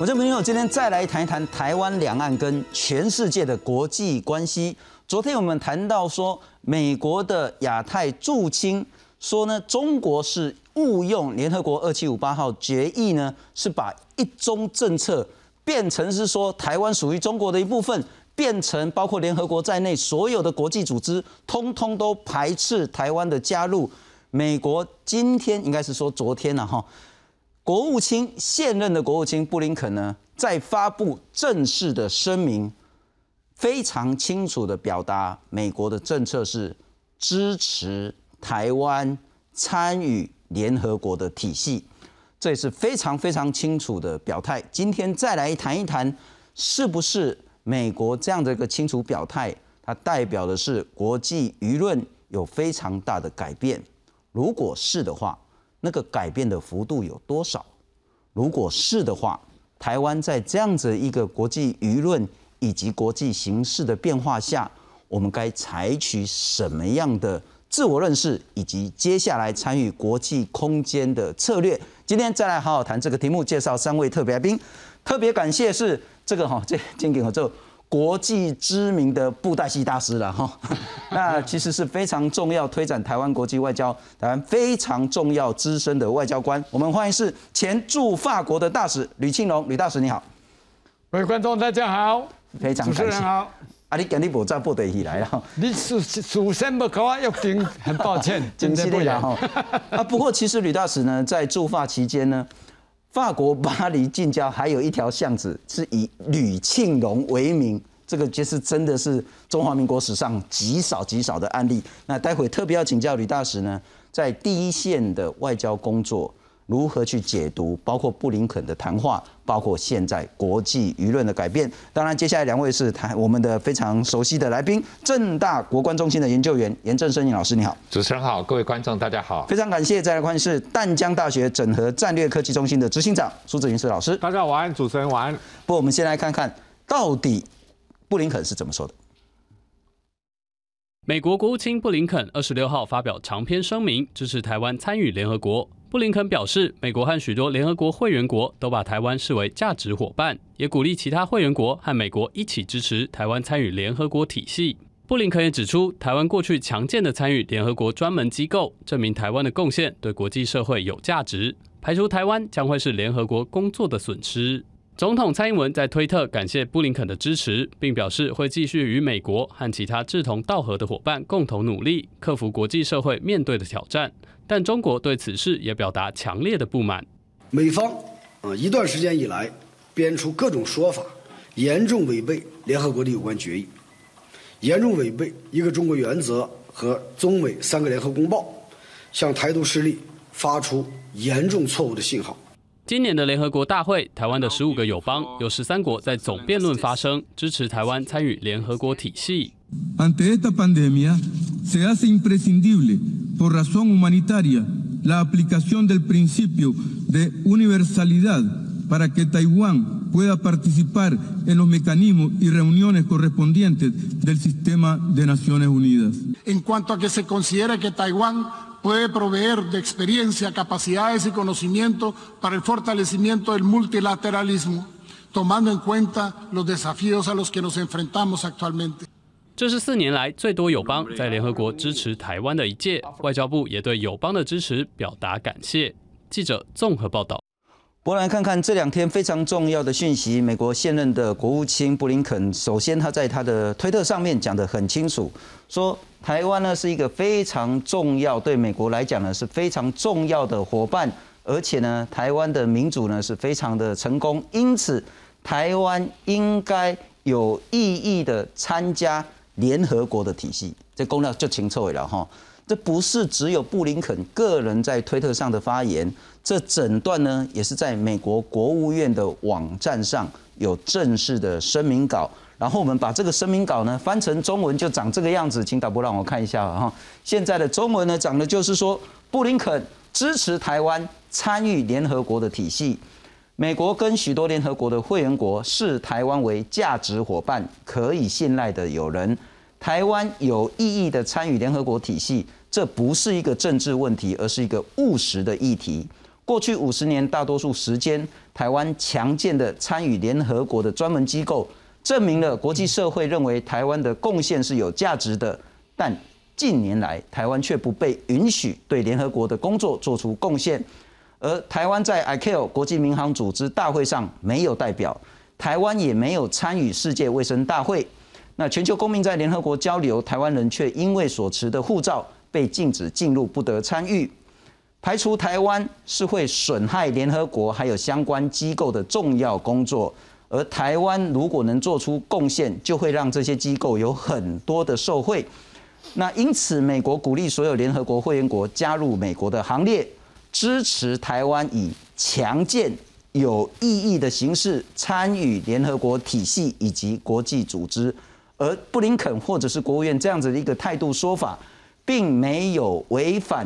我这朋友今天再来谈一谈台湾两岸跟全世界的国际关系。昨天我们谈到说，美国的亚太驻青说呢，中国是误用联合国二七五八号决议呢，是把一中政策变成是说台湾属于中国的一部分，变成包括联合国在内所有的国际组织，通通都排斥台湾的加入。美国今天应该是说昨天了哈。国务卿现任的国务卿布林肯呢，在发布正式的声明，非常清楚的表达美国的政策是支持台湾参与联合国的体系，这也是非常非常清楚的表态。今天再来谈一谈，是不是美国这样的一个清楚表态，它代表的是国际舆论有非常大的改变？如果是的话。那个改变的幅度有多少？如果是的话，台湾在这样子一个国际舆论以及国际形势的变化下，我们该采取什么样的自我认识，以及接下来参与国际空间的策略？今天再来好好谈这个题目，介绍三位特别来宾。特别感谢是这个哈，这今天合作。国际知名的布袋戏大师了哈，那其实是非常重要推展台湾国际外交，台湾非常重要资深的外交官。我们欢迎是前驻法国的大使吕庆龙，吕大使你好。各位观众大家好，非常感谢。主持人好。啊，你今日无在部队起来了。你首首先不跟我约定，很抱歉，今天不了哈。啊，不过其实吕大使呢，在驻法期间呢。法国巴黎近郊还有一条巷子是以吕庆龙为名，这个就是真的是中华民国史上极少极少的案例。那待会特别要请教吕大使呢，在第一线的外交工作。如何去解读包括布林肯的谈话，包括现在国际舆论的改变？当然，接下来两位是台我们的非常熟悉的来宾，正大国关中心的研究员严正生老师，你好。主持人好，各位观众大家好。非常感谢，再来欢迎是淡江大学整合战略科技中心的执行长苏子云师老师。大家晚安，主持人晚安。不，我们先来看看到底布林肯是怎么说的。美国国务卿布林肯二十六号发表长篇声明，支持台湾参与联合国。布林肯表示，美国和许多联合国会员国都把台湾视为价值伙伴，也鼓励其他会员国和美国一起支持台湾参与联合国体系。布林肯也指出，台湾过去强健的参与联合国专门机构，证明台湾的贡献对国际社会有价值，排除台湾将会是联合国工作的损失。总统蔡英文在推特感谢布林肯的支持，并表示会继续与美国和其他志同道合的伙伴共同努力，克服国际社会面对的挑战。但中国对此事也表达强烈的不满。美方啊，一段时间以来编出各种说法，严重违背联合国的有关决议，严重违背一个中国原则和中美三个联合公报，向台独势力发出严重错误的信号。今年的联合国大会，台湾的十五个友邦有十三国在总辩论发声，支持台湾参与联合国体系。Ante esta pandemia se hace imprescindible por razón humanitaria la aplicación del principio de universalidad para que Taiwán pueda participar en los mecanismos y reuniones correspondientes del sistema de Naciones Unidas. En cuanto a que se considere que Taiwán puede proveer de experiencia, capacidades y conocimiento para el fortalecimiento del multilateralismo, tomando en cuenta los desafíos a los que nos enfrentamos actualmente. 这是四年来最多友邦在联合国支持台湾的一届，外交部也对友邦的支持表达感谢。记者综合报道。我来看看这两天非常重要的讯息。美国现任的国务卿布林肯，首先他在他的推特上面讲得很清楚，说台湾呢是一个非常重要，对美国来讲呢是非常重要的伙伴，而且呢台湾的民主呢是非常的成功，因此台湾应该有意义的参加。联合国的体系，这公料就清楚了哈。这不是只有布林肯个人在推特上的发言，这整段呢也是在美国国务院的网站上有正式的声明稿。然后我们把这个声明稿呢翻成中文，就长这个样子。请导播让我看一下哈。现在的中文呢，长的就是说，布林肯支持台湾参与联合国的体系。美国跟许多联合国的会员国视台湾为价值伙伴、可以信赖的友人。台湾有意义的参与联合国体系，这不是一个政治问题，而是一个务实的议题。过去五十年大多数时间，台湾强健的参与联合国的专门机构，证明了国际社会认为台湾的贡献是有价值的。但近年来，台湾却不被允许对联合国的工作做出贡献，而台湾在 ICAO 国际民航组织大会上没有代表，台湾也没有参与世界卫生大会。那全球公民在联合国交流，台湾人却因为所持的护照被禁止进入，不得参与。排除台湾是会损害联合国还有相关机构的重要工作，而台湾如果能做出贡献，就会让这些机构有很多的受惠。那因此，美国鼓励所有联合国会员国加入美国的行列，支持台湾以强健、有意义的形式参与联合国体系以及国际组织。而布林肯或者是国务院这样子的一个态度说法，并没有违反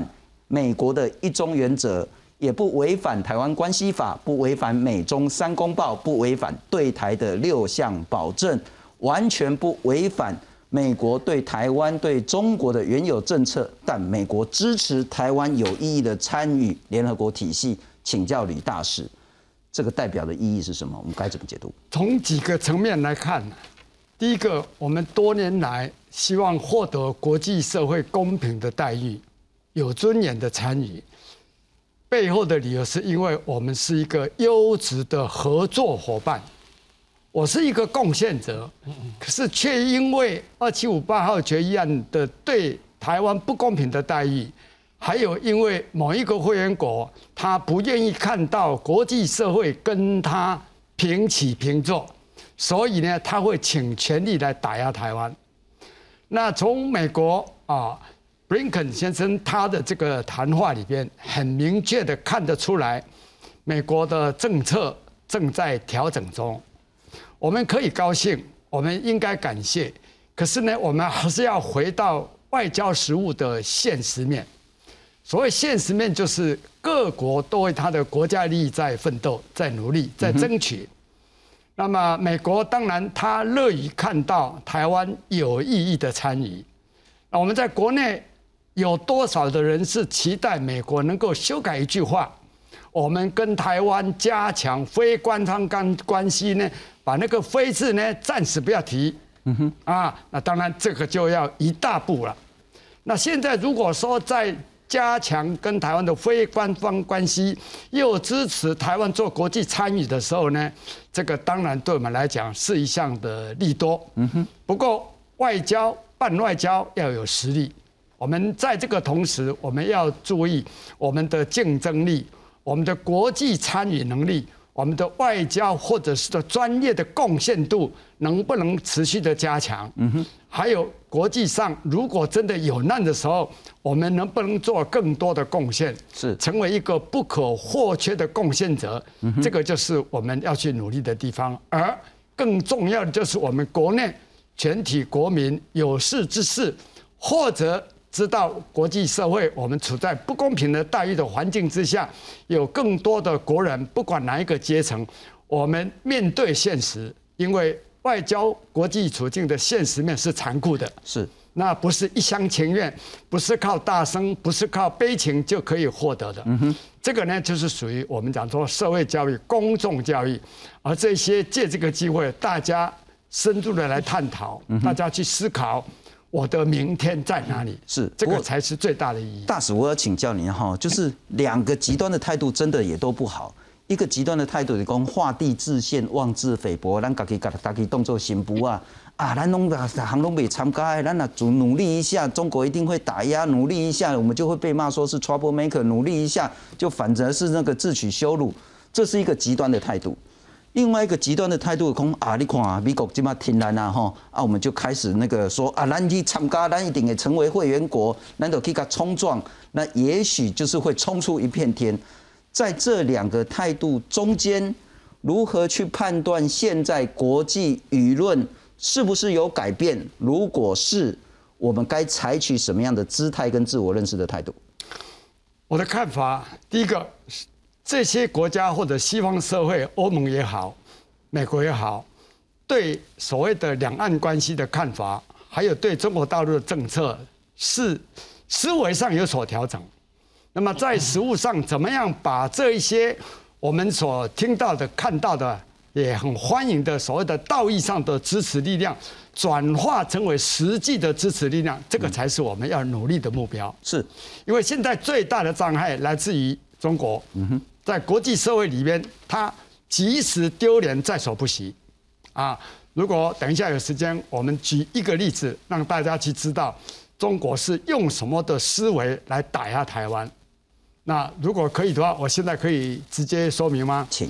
美国的一中原则，也不违反台湾关系法，不违反美中三公报，不违反对台的六项保证，完全不违反美国对台湾对中国的原有政策。但美国支持台湾有意义的参与联合国体系，请教李大使，这个代表的意义是什么？我们该怎么解读？从几个层面来看。第一个，我们多年来希望获得国际社会公平的待遇、有尊严的参与，背后的理由是因为我们是一个优质的合作伙伴。我是一个贡献者，可是却因为二七五八号决议案的对台湾不公平的待遇，还有因为某一个会员国他不愿意看到国际社会跟他平起平坐。所以呢，他会请全力来打压台湾。那从美国啊，布林肯先生他的这个谈话里边，很明确的看得出来，美国的政策正在调整中。我们可以高兴，我们应该感谢。可是呢，我们还是要回到外交实务的现实面。所谓现实面，就是各国都为他的国家利益在奋斗、在努力、在争取。那么，美国当然他乐于看到台湾有意义的参与。那我们在国内有多少的人是期待美国能够修改一句话？我们跟台湾加强非官方关关系呢？把那个“非”字呢暂时不要提。嗯哼。啊，那当然这个就要一大步了。那现在如果说在加强跟台湾的非官方关系，又支持台湾做国际参与的时候呢，这个当然对我们来讲是一项的利多。嗯哼。不过外交办外交要有实力，我们在这个同时，我们要注意我们的竞争力、我们的国际参与能力、我们的外交或者是的专业的贡献度能不能持续的加强。嗯哼。还有国际上，如果真的有难的时候，我们能不能做更多的贡献？是成为一个不可或缺的贡献者，这个就是我们要去努力的地方。而更重要的就是我们国内全体国民有事之事，或者知道国际社会我们处在不公平的待遇的环境之下，有更多的国人，不管哪一个阶层，我们面对现实，因为。外交国际处境的现实面是残酷的，是那不是一厢情愿，不是靠大声，不是靠悲情就可以获得的。嗯哼，这个呢就是属于我们讲说社会教育、公众教育，而这些借这个机会，大家深入的来探讨，大家去思考我的明天在哪里，是这个才是最大的意义。大使，我要请教您哈，就是两个极端的态度，真的也都不好。一个极端的态度是讲画地自限、妄自菲薄，咱家己家家己动作行不啊？啊，咱拢的行拢未参加，咱啊主努力一下，中国一定会打压，努力一下，我们就会被骂说是 trouble maker，努力一下就反而是那个自取羞辱，这是一个极端的态度。另外一个极端的态度讲啊，你看啊，美国这么听咱啊吼，啊我们就开始那个说啊，咱去参加，咱一定也成为会员国，咱都可以冲撞，那也许就是会冲出一片天。在这两个态度中间，如何去判断现在国际舆论是不是有改变？如果是，我们该采取什么样的姿态跟自我认识的态度？我的看法，第一个，这些国家或者西方社会，欧盟也好，美国也好，对所谓的两岸关系的看法，还有对中国大陆的政策，是思维上有所调整。那么在实务上，怎么样把这一些我们所听到的、看到的，也很欢迎的所谓的道义上的支持力量，转化成为实际的支持力量，这个才是我们要努力的目标。是，因为现在最大的障碍来自于中国，在国际社会里面，他即使丢脸在所不惜。啊，如果等一下有时间，我们举一个例子，让大家去知道中国是用什么的思维来打压台湾。那如果可以的话，我现在可以直接说明吗？请。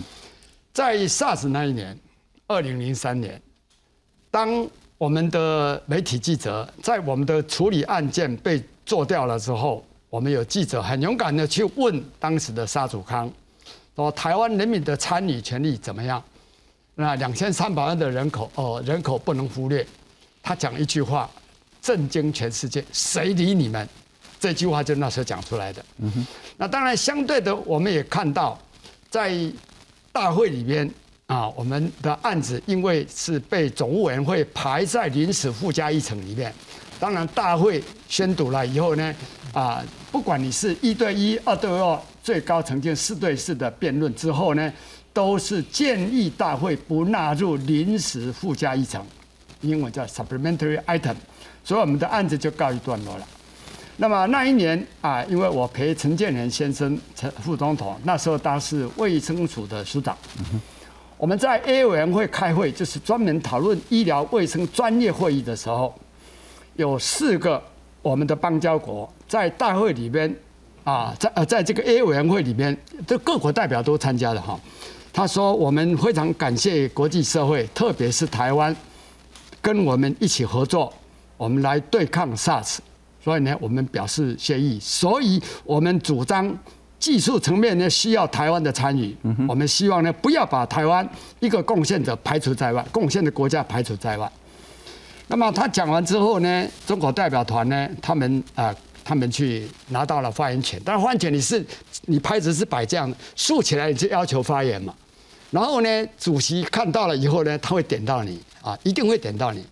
在 SARS 那一年，二零零三年，当我们的媒体记者在我们的处理案件被做掉了之后，我们有记者很勇敢的去问当时的沙祖康，说台湾人民的参与权利怎么样？那两千三百万的人口哦，人口不能忽略。他讲一句话，震惊全世界，谁理你们？这句话就那时候讲出来的。嗯哼。那当然，相对的，我们也看到，在大会里边啊，我们的案子因为是被总务委员会排在临时附加议程里面。当然，大会宣读了以后呢，啊，不管你是一对一、二对二，最高呈现四对四的辩论之后呢，都是建议大会不纳入临时附加议程，英文叫 supplementary item，所以我们的案子就告一段落了。那么那一年啊，因为我陪陈建仁先生、陈副总统，那时候他是卫生署的署长，我们在 A 委员会开会，就是专门讨论医疗卫生专业会议的时候，有四个我们的邦交国在大会里边啊，在呃在这个 A 委员会里边，这各国代表都参加了哈。他说我们非常感谢国际社会，特别是台湾，跟我们一起合作，我们来对抗 SARS。所以呢，我们表示谢意。所以我们主张技术层面呢需要台湾的参与。我们希望呢不要把台湾一个贡献者排除在外，贡献的国家排除在外。那么他讲完之后呢，中国代表团呢，他们啊，他们去拿到了发言权。但发言权你是你拍子是摆这样竖起来，你就要求发言嘛。然后呢，主席看到了以后呢，他会点到你啊，一定会点到你。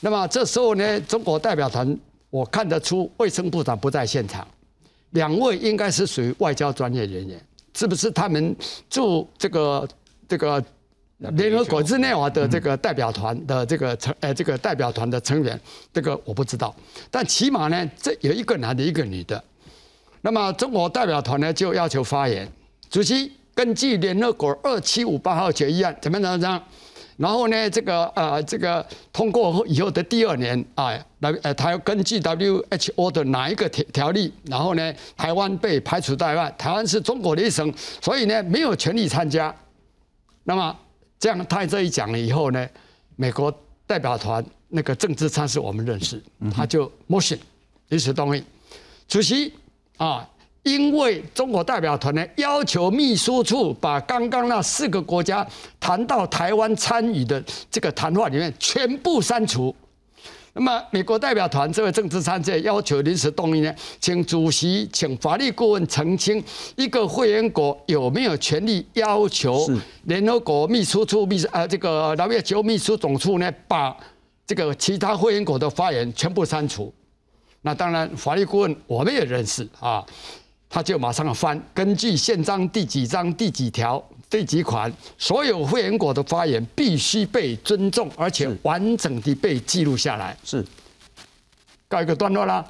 那么这时候呢，中国代表团。我看得出卫生部长不在现场，两位应该是属于外交专业人员，是不是他们驻这个这个联合国日内瓦的这个代表团的这个成呃这个代表团的成员？这个我不知道，但起码呢，这有一个男的，一个女的。那么中国代表团呢就要求发言，主席根据联合国二七五八号决议案，怎么怎么样？然后呢，这个呃，这个通过以后的第二年啊，来呃，他要根据 WHO 的哪一个条条例，然后呢，台湾被排除在外，台湾是中国的一省，所以呢，没有权利参加。那么这样他这一讲了以后呢，美国代表团那个政治参事我们认识，他就 motion 临时动议，主席啊。因为中国代表团呢要求秘书处把刚刚那四个国家谈到台湾参与的这个谈话里面全部删除。那么美国代表团这位政治参事要求临时动议呢，请主席请法律顾问澄清一个会员国有没有权利要求联合国秘书处秘呃这个 WHO 秘书总处呢把这个其他会员国的发言全部删除。那当然法律顾问我们也认识啊。他就马上翻，根据宪章第几章第几条第几款，所有会员国的发言必须被尊重，而且完整的被记录下来。是，告一个段落啦。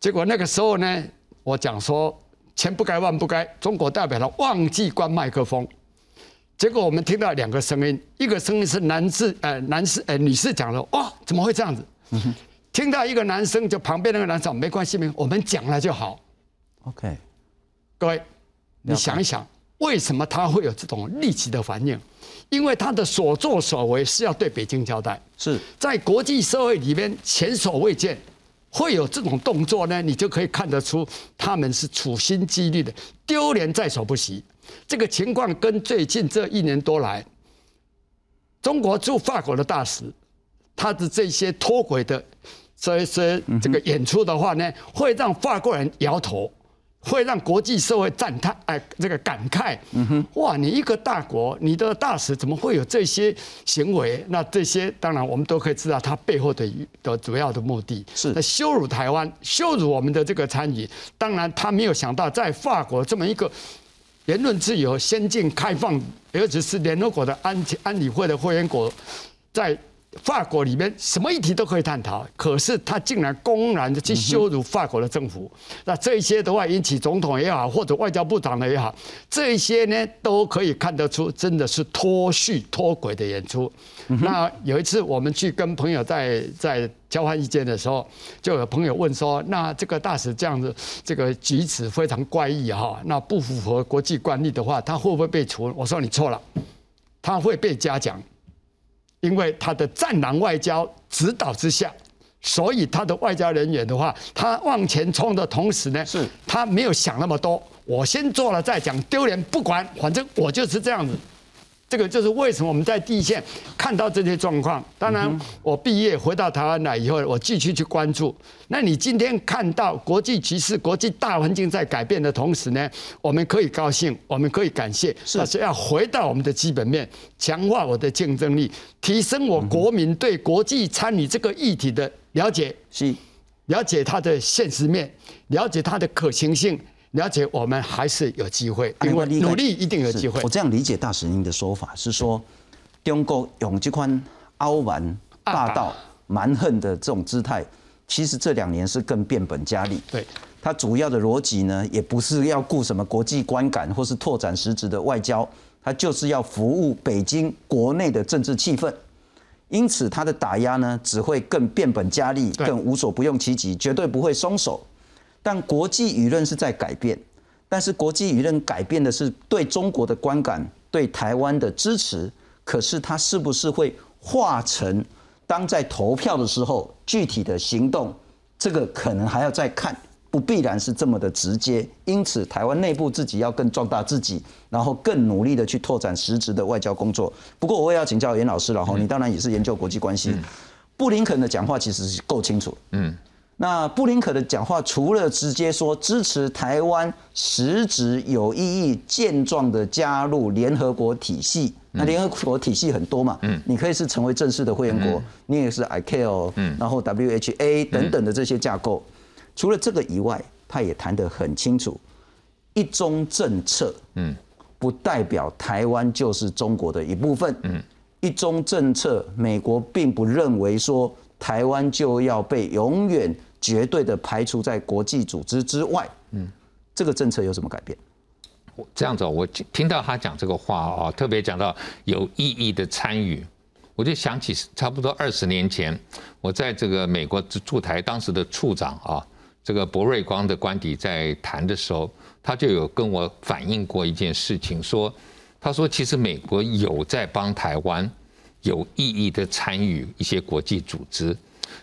结果那个时候呢，我讲说千不该万不该，中国代表了忘记关麦克风。结果我们听到两个声音，一个声音是男士呃男士呃女士讲的，哇怎么会这样子？听到一个男生就旁边那个男生没关系没，我们讲了就好。OK。各位，你想一想，为什么他会有这种立即的反应？因为他的所作所为是要对北京交代，是在国际社会里面前所未见会有这种动作呢？你就可以看得出他们是处心积虑的，丢脸在所不惜。这个情况跟最近这一年多来，中国驻法国的大使他的这些脱轨的这些这个演出的话呢，会让法国人摇头。会让国际社会赞叹，哎，这个感慨，嗯哼，哇，你一个大国，你的大使怎么会有这些行为？那这些当然我们都可以知道，他背后的的主要的目的是那羞辱台湾，羞辱我们的这个参与。当然，他没有想到在法国这么一个言论自由、先进、开放，尤其是联合国的安安理会的会员国，在。法国里面什么议题都可以探讨，可是他竟然公然的去羞辱法国的政府，那这些的话引起总统也好，或者外交部长的也好，这些呢都可以看得出真的是脱序脱轨的演出。那有一次我们去跟朋友在在交换意见的时候，就有朋友问说：“那这个大使这样子这个举止非常怪异哈，那不符合国际惯例的话，他会不会被除？”我说：“你错了，他会被嘉奖。”因为他的战狼外交指导之下，所以他的外交人员的话，他往前冲的同时呢，是他没有想那么多，我先做了再讲，丢脸不管，反正我就是这样子。这个就是为什么我们在地线看到这些状况。当然，我毕业回到台湾来以后，我继续去关注。那你今天看到国际局势、国际大环境在改变的同时呢，我们可以高兴，我们可以感谢，但是要回到我们的基本面，强化我的竞争力，提升我国民对国际参与这个议题的了解，是了解它的现实面，了解它的可行性。了解，我们还是有机会，因为努力一定有机会。我这样理解大使您的说法是说，中国用这款傲慢、霸道、蛮横的这种姿态，其实这两年是更变本加厉。对，它主要的逻辑呢，也不是要顾什么国际观感，或是拓展实质的外交，它就是要服务北京国内的政治气氛。因此，它的打压呢，只会更变本加厉，更无所不用其极，绝对不会松手。但国际舆论是在改变，但是国际舆论改变的是对中国的观感、对台湾的支持，可是它是不是会化成当在投票的时候具体的行动？这个可能还要再看，不必然是这么的直接。因此，台湾内部自己要更壮大自己，然后更努力的去拓展实质的外交工作。不过，我也要请教严老师了哈，你当然也是研究国际关系，布林肯的讲话其实是够清楚，嗯。那布林肯的讲话，除了直接说支持台湾实质有意义、健壮的加入联合国体系，那联合国体系很多嘛，嗯，你可以是成为正式的会员国，你也是 ICAO，嗯，然后 WHA 等等的这些架构。除了这个以外，他也谈得很清楚，一中政策，嗯，不代表台湾就是中国的一部分，嗯，一中政策，美国并不认为说。台湾就要被永远绝对的排除在国际组织之外。嗯，这个政策有什么改变？这样子，我听到他讲这个话啊，特别讲到有意义的参与，我就想起差不多二十年前，我在这个美国驻台当时的处长啊，这个博瑞光的官邸在谈的时候，他就有跟我反映过一件事情，说他说其实美国有在帮台湾。有意义的参与一些国际组织，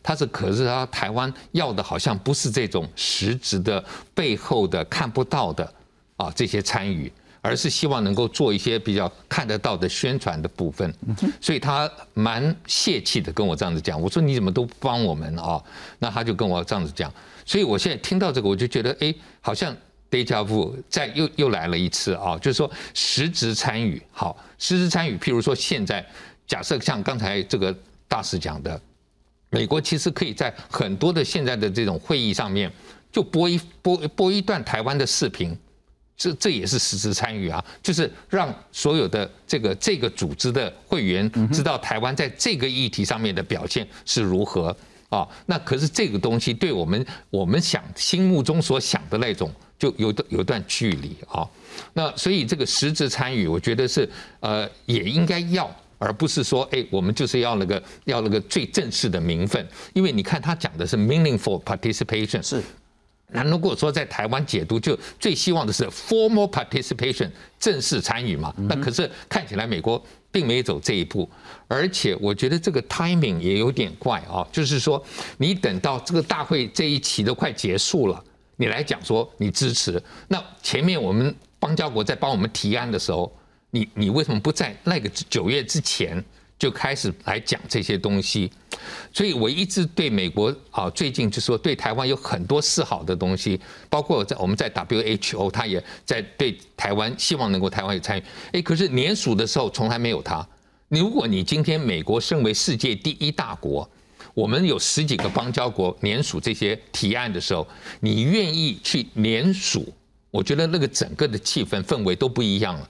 他是可是他台湾要的好像不是这种实质的背后的看不到的啊这些参与，而是希望能够做一些比较看得到的宣传的部分，所以他蛮泄气的跟我这样子讲，我说你怎么都不帮我们啊？那他就跟我这样子讲，所以我现在听到这个我就觉得哎，好像部再又又来了一次啊，就是说实质参与好，实质参与，譬如说现在。假设像刚才这个大使讲的，美国其实可以在很多的现在的这种会议上面，就播一播播一段台湾的视频，这这也是实质参与啊，就是让所有的这个这个组织的会员知道台湾在这个议题上面的表现是如何啊。那可是这个东西对我们我们想心目中所想的那种，就有有段距离啊。那所以这个实质参与，我觉得是呃也应该要。而不是说，哎，我们就是要那个要那个最正式的名分，因为你看他讲的是 meaningful participation，是。那如果说在台湾解读，就最希望的是 formal participation，正式参与嘛。那可是看起来美国并没有走这一步，而且我觉得这个 timing 也有点怪啊，就是说你等到这个大会这一期都快结束了，你来讲说你支持，那前面我们邦交国在帮我们提案的时候。你你为什么不在那个九月之前就开始来讲这些东西？所以我一直对美国啊，最近就说对台湾有很多示好的东西，包括在我们在 WHO，他也在对台湾希望能够台湾有参与。哎，可是联署的时候从来没有他。如果你今天美国身为世界第一大国，我们有十几个邦交国联署这些提案的时候，你愿意去联署？我觉得那个整个的气氛氛围都不一样了。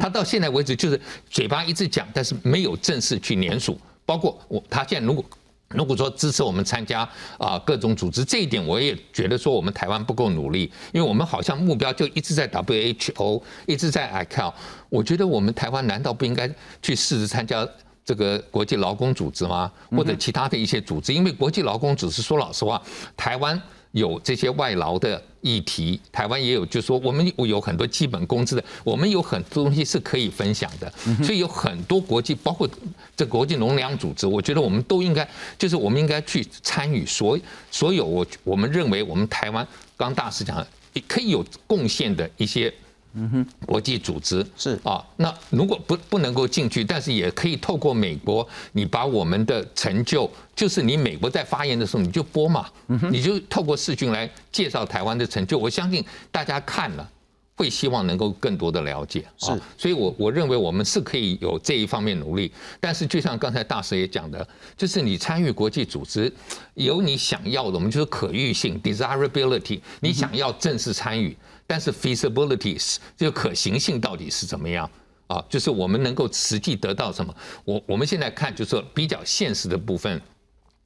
他到现在为止就是嘴巴一直讲，但是没有正式去联署。包括我，他现在如果如果说支持我们参加啊各种组织，这一点我也觉得说我们台湾不够努力，因为我们好像目标就一直在 WHO，一直在 ICAO。我觉得我们台湾难道不应该去试着参加这个国际劳工组织吗？或者其他的一些组织？因为国际劳工组织说老实话，台湾。有这些外劳的议题，台湾也有，就是说我们有很多基本工资的，我们有很多东西是可以分享的，所以有很多国际，包括这国际农粮组织，我觉得我们都应该，就是我们应该去参与所所有我我们认为我们台湾刚大使讲可以有贡献的一些。嗯哼，国际组织是啊，那如果不不能够进去，但是也可以透过美国，你把我们的成就，就是你美国在发言的时候你就播嘛，你就透过视讯来介绍台湾的成就，我相信大家看了会希望能够更多的了解。是，所以我我认为我们是可以有这一方面努力，但是就像刚才大师也讲的，就是你参与国际组织，有你想要的，我们就是可遇性 （desirability），你想要正式参与。但是 feasibility 这个可行性到底是怎么样啊？就是我们能够实际得到什么？我我们现在看，就是说比较现实的部分，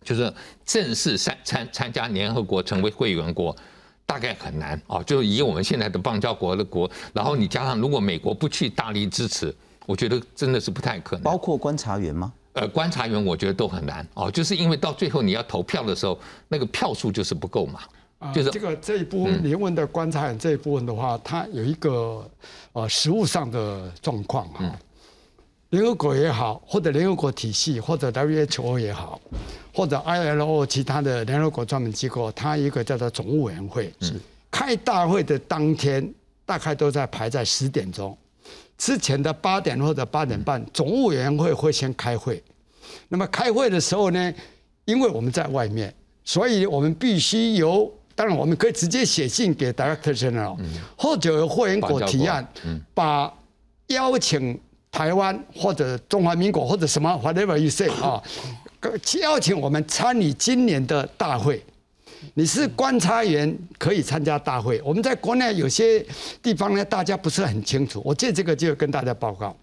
就是正式参参参加联合国成为会员国，大概很难啊。就以我们现在的邦交国的国，然后你加上如果美国不去大力支持，我觉得真的是不太可能。包括观察员吗？呃，观察员我觉得都很难哦，就是因为到最后你要投票的时候，那个票数就是不够嘛。就是这个这一部分，您问的观察员这一部分的话，它有一个呃实物上的状况哈。联合国也好，或者联合国体系，或者 WHO 也好，或者 ILO 其他的联合国专门机构，它一个叫做总务委员会。是开大会的当天，大概都在排在十点钟之前的八点或者八点半，总务委员会会先开会。那么开会的时候呢，因为我们在外面，所以我们必须由当然，我们可以直接写信给 Director General，或者由会员国提案，把邀请台湾或者中华民国或者什么 whatever you say 啊，邀请我们参与今年的大会。你是观察员，可以参加大会。我们在国内有些地方呢，大家不是很清楚。我借这个就跟大家报告，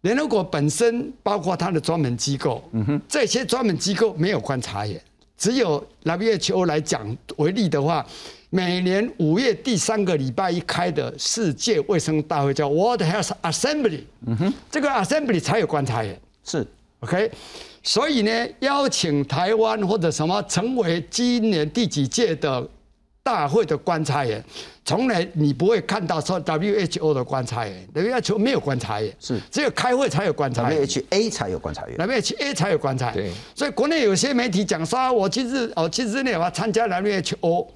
联合国本身包括它的专门机构，这些专门机构没有观察员。只有 WHO 来讲为例的话，每年五月第三个礼拜一开的世界卫生大会叫 World Health Assembly，嗯哼，这个 Assembly 才有观察员，是 OK，所以呢，邀请台湾或者什么成为今年第几届的。大会的观察员，从来你不会看到说 WHO 的观察员，WHO 没有观察员，是只有开会才有观察员，WHA 才有观察员，WHA 才有观察员。对，所以国内有些媒体讲说，我其实哦，其实呢，我参加 WHO，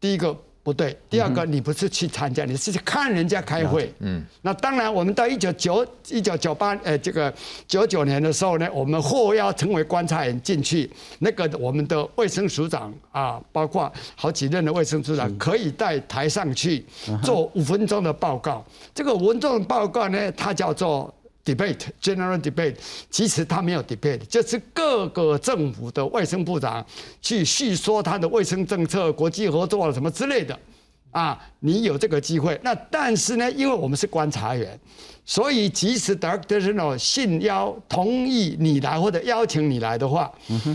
第一个。不对，第二个你不是去参加，你是去看人家开会。嗯，那当然，我们到一九九一九九八，呃，这个九九年的时候呢，我们获邀成为观察员进去，那个我们的卫生署长啊，包括好几任的卫生署长，可以在台上去做五分钟的报告。这个五分钟的报告呢，它叫做。Debate general debate，其实他没有 debate，就是各个政府的卫生部长去叙说他的卫生政策、国际合作什么之类的，啊，你有这个机会。那但是呢，因为我们是观察员。所以，即使 Director General 信邀同意你来或者邀请你来的话，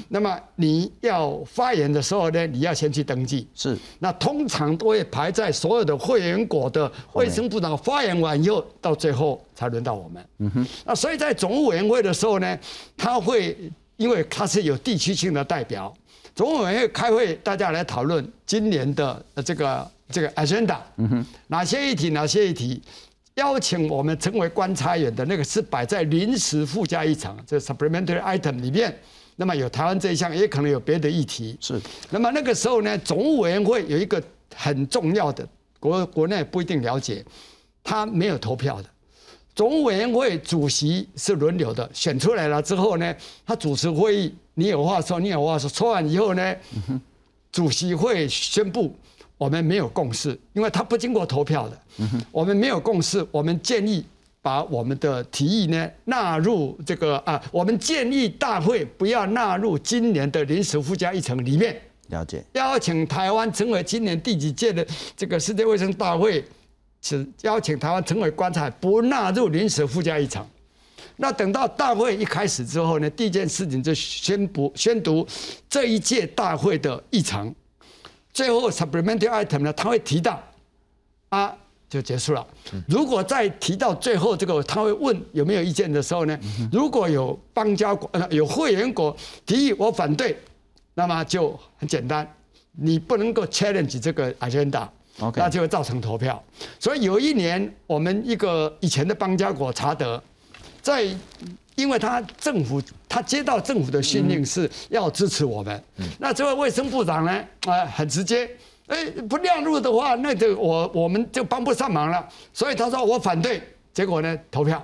那么你要发言的时候呢，你要先去登记。是。那通常都会排在所有的会员国的卫生部长发言完以后，到最后才轮到我们。嗯哼。那所以在总务委员会的时候呢，他会因为他是有地区性的代表，总务委员会开会，大家来讨论今年的这个这个 agenda。嗯哼。哪些议题？哪些议题？邀请我们成为观察员的那个是摆在临时附加议程，这 supplementary item 里面。那么有台湾这一项，也可能有别的议题。是。那么那个时候呢，总务委员会有一个很重要的，国国内不一定了解，他没有投票的。总务委员会主席是轮流的，选出来了之后呢，他主持会议，你有话说，你有话说，说完以后呢，主席会宣布我们没有共识，因为他不经过投票的，我们没有共识，我们建议把我们的提议呢纳入这个啊，我们建议大会不要纳入今年的临时附加议程里面。了解，邀请台湾成为今年第几届的这个世界卫生大会，是邀请台湾成为观察，不纳入临时附加议程。那等到大会一开始之后呢，第一件事情就宣布宣读这一届大会的议程，最后 supplementary item 呢，他会提到啊，就结束了。如果再提到最后这个，他会问有没有意见的时候呢，如果有邦交国呃有会员国提议我反对，那么就很简单，你不能够 challenge 这个 agenda。那就会造成投票。所以有一年，我们一个以前的邦交国查德，在因为他政府他接到政府的训令是要支持我们，那这位卫生部长呢，啊、很直接，哎，不亮入的话，那就我我们就帮不上忙了，所以他说我反对，结果呢投票，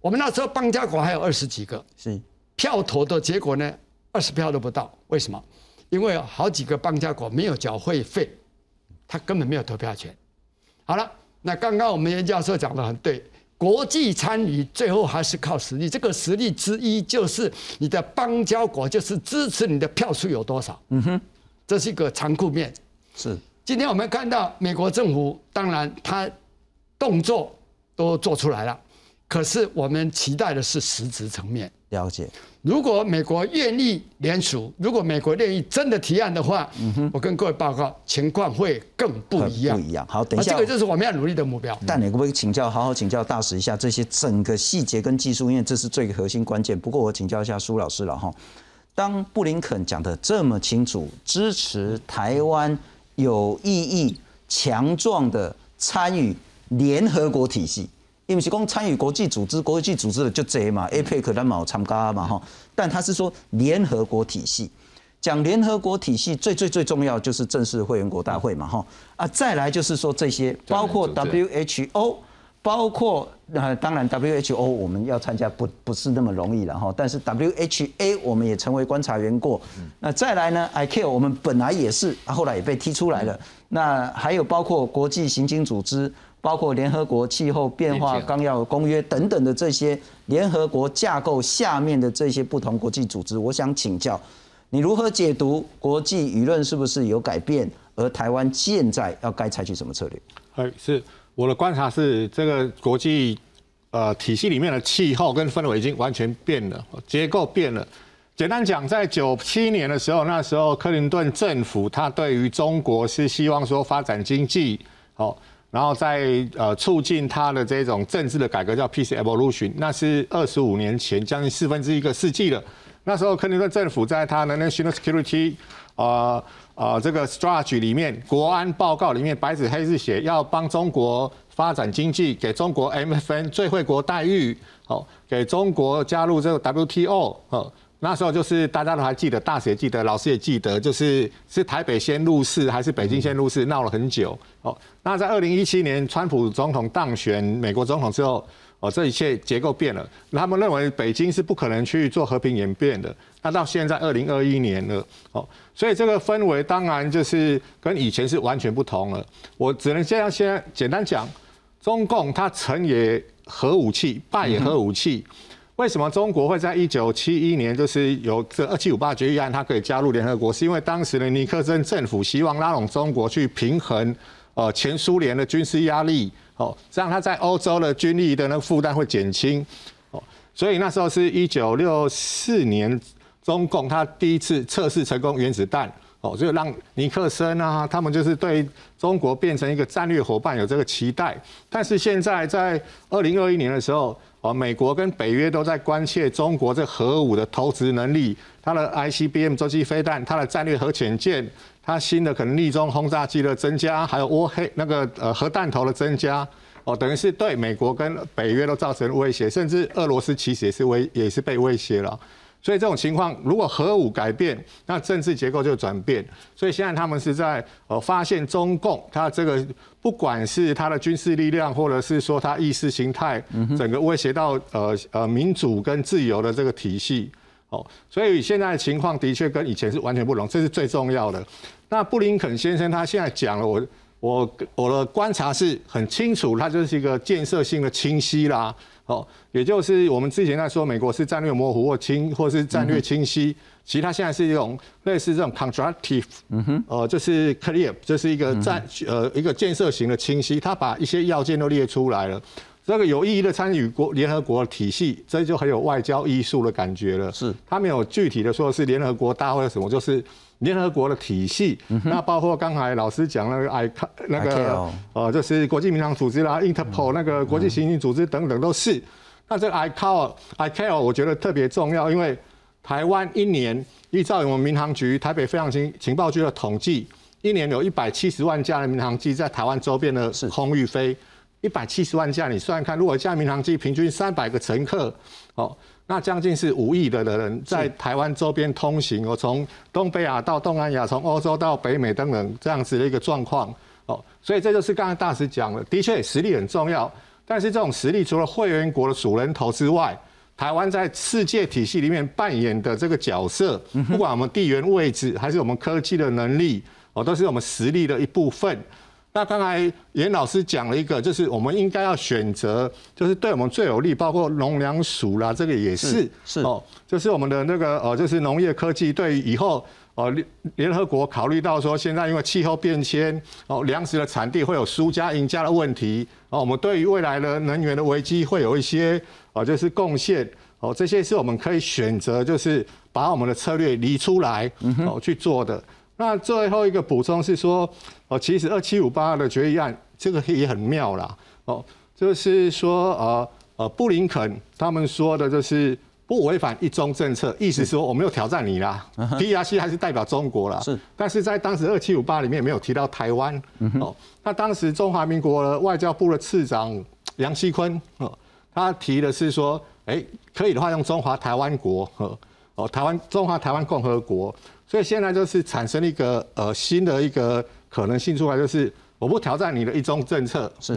我们那时候邦家国还有二十几个，是。票投的结果呢，二十票都不到。为什么？因为好几个邦家国没有缴会费，他根本没有投票权。好了，那刚刚我们严教授讲的很对，国际参与最后还是靠实力。这个实力之一就是你的邦交国，就是支持你的票数有多少。嗯哼，这是一个残酷面。是，今天我们看到美国政府，当然他动作都做出来了，可是我们期待的是实质层面。了解，如果美国愿意联署，如果美国愿意真的提案的话，我跟各位报告，情况会更不一样。不一样。好，等一下，啊这个就是我们要努力的目标。但你可不可以请教，好好请教大使一下这些整个细节跟技术，因为这是最核心关键。不过我请教一下苏老师了哈，当布林肯讲的这么清楚，支持台湾有意义、强壮的参与联合国体系。因为是讲参与国际组织，国际组织的就这嘛，APEC 咱嘛有参加嘛哈，但他是说联合国体系，讲联合国体系最最最重要就是正式会员国大会嘛哈啊，再来就是说这些包括 WHO，包括呃当然 WHO 我们要参加不不是那么容易了哈，但是 WHA 我们也成为观察员过，那再来呢 ICAO 我们本来也是，啊后来也被踢出来了，那还有包括国际刑警组织。包括联合国气候变化纲要公约等等的这些联合国架构下面的这些不同国际组织，我想请教你如何解读国际舆论是不是有改变，而台湾现在要该采取什么策略？哎，是我的观察是，这个国际呃体系里面的气候跟氛围已经完全变了，结构变了。简单讲，在九七年的时候，那时候克林顿政府他对于中国是希望说发展经济，好，然后在呃促进他的这种政治的改革，叫 peace evolution，那是二十五年前，将近四分之一个世纪了。那时候克林顿政府在他 national security 呃呃这个 strategy 里面，国安报告里面白纸黑字写要帮中国发展经济，给中国 MFN 最惠国待遇，好，给中国加入这个 WTO，哦。那时候就是大家都还记得，大学记得，老师也记得，就是是台北先入市还是北京先入市，闹了很久。哦，那在二零一七年川普总统当选美国总统之后，哦，这一切结构变了。他们认为北京是不可能去做和平演变的。那到现在二零二一年了，哦，所以这个氛围当然就是跟以前是完全不同了。我只能这样先简单讲，中共它成也核武器，败也核武器。为什么中国会在一九七一年就是有这二七五八决议案，它可以加入联合国？是因为当时的尼克森政府希望拉拢中国去平衡呃前苏联的军事压力，哦，这样它在欧洲的军力的那个负担会减轻，哦，所以那时候是一九六四年，中共它第一次测试成功原子弹。哦，就让尼克森啊，他们就是对中国变成一个战略伙伴有这个期待。但是现在在二零二一年的时候，美国跟北约都在关切中国这核武的投资能力，它的 ICBM 洲际飞弹，它的战略核潜舰，它新的可能逆中轰炸机的增加，还有窝黑那个呃核弹头的增加。哦，等于是对美国跟北约都造成威胁，甚至俄罗斯其实也是威也是被威胁了。所以这种情况，如果核武改变，那政治结构就转变。所以现在他们是在呃发现中共它这个不管是他的军事力量，或者是说他意识形态，整个威胁到呃呃民主跟自由的这个体系。哦，所以现在的情况的确跟以前是完全不同，这是最重要的。那布林肯先生他现在讲了，我我我的观察是很清楚，他就是一个建设性的清晰啦。哦，也就是我们之前在说美国是战略模糊或清，或是战略清晰，其实它现在是一种类似这种 constructive，嗯哼，呃，就是 clear，就是一个战呃一个建设型的清晰，它把一些要件都列出来了。这个有意义的参与国联合国体系，这就很有外交艺术的感觉了。是，他没有具体的说是联合国大会什么，就是联合国的体系。那包括刚才老师讲那个 I 那个呃，就是国际民航组织啦，Interpol 那个国际刑警组织等等都是。那这个 I call I care，我觉得特别重要，因为台湾一年依照我们民航局台北飞航情情报局的统计，一年有一百七十万架的民航机在台湾周边的空域飞。一百七十万架，你算看，如果一架民航机平均三百个乘客，哦，那将近是五亿的人在台湾周边通行，哦，从东北亚到东南亚，从欧洲到北美等等这样子的一个状况，哦，所以这就是刚才大使讲的，的确实力很重要，但是这种实力除了会员国的主人头之外，台湾在世界体系里面扮演的这个角色，不管我们地缘位置还是我们科技的能力，哦，都是我们实力的一部分。那刚才严老师讲了一个，就是我们应该要选择，就是对我们最有利，包括农粮署啦，这个也是是哦，就是我们的那个呃，就是农业科技对以后呃联联合国考虑到说，现在因为气候变迁哦，粮食的产地会有输家赢家的问题哦，我们对于未来的能源的危机会有一些哦，就是贡献哦，这些是我们可以选择，就是把我们的策略理出来哦去做的。那最后一个补充是说，哦，其实二七五八的决议案这个也很妙啦，哦，就是说，呃呃，布林肯他们说的就是不违反一中政策，意思说我没有挑战你啦，P R C 还是代表中国啦，是，但是在当时二七五八里面没有提到台湾，哦，那当时中华民国外交部的次长杨锡坤，哦，他提的是说，哎，可以的话用中华台湾国，哦，台湾中华台湾共和国。所以现在就是产生一个呃新的一个可能性出来，就是我不挑战你的一中政策，是，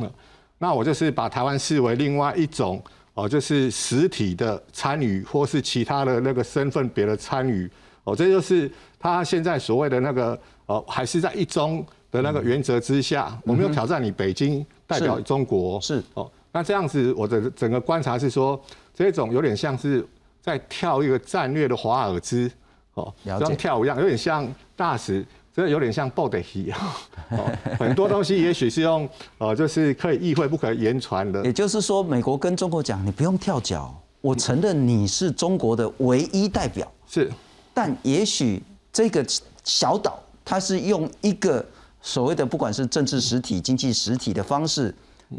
那我就是把台湾视为另外一种哦，就是实体的参与或是其他的那个身份别的参与，哦，这就是他现在所谓的那个哦，还是在一中的那个原则之下，我没有挑战你北京代表中国，是。哦，那这样子我的整个观察是说，这种有点像是在跳一个战略的华尔兹。哦，像跳舞一样，有点像大使，这有点像 body 一样。哦，很多东西也许是用呃，就是可以意会不可言传的。也就是说，美国跟中国讲，你不用跳脚，我承认你是中国的唯一代表。是，但也许这个小岛，它是用一个所谓的不管是政治实体、经济实体的方式，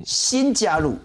新加入，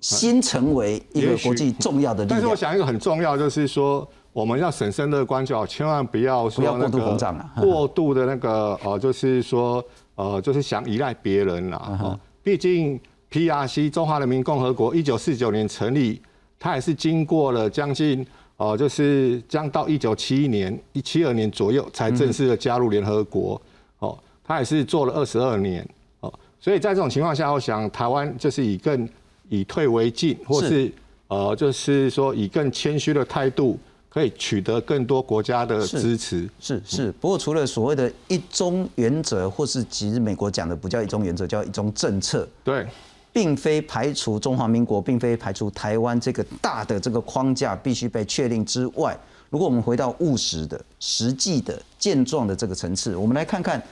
新成为一个国际重要的力量。但是我想一个很重要，就是说。我们要审慎乐观就好，千万不要说那个 过度的那个呃，就是说呃，就是想依赖别人了。毕竟 PRC 中华人民共和国一九四九年成立，它也是经过了将近呃，就是将到一九七一年一七二年左右才正式的加入联合国。哦，它也是做了二十二年。哦，所以在这种情况下，我想台湾就是以更以退为进，或是呃，就是说以更谦虚的态度。可以取得更多国家的支持，是是。不过除了所谓的一中原则，或是其实美国讲的不叫一中原则，叫一中政策，对，并非排除中华民国，并非排除台湾这个大的这个框架必须被确定之外，如果我们回到务实的、实际的、健壮的这个层次，我们来看看，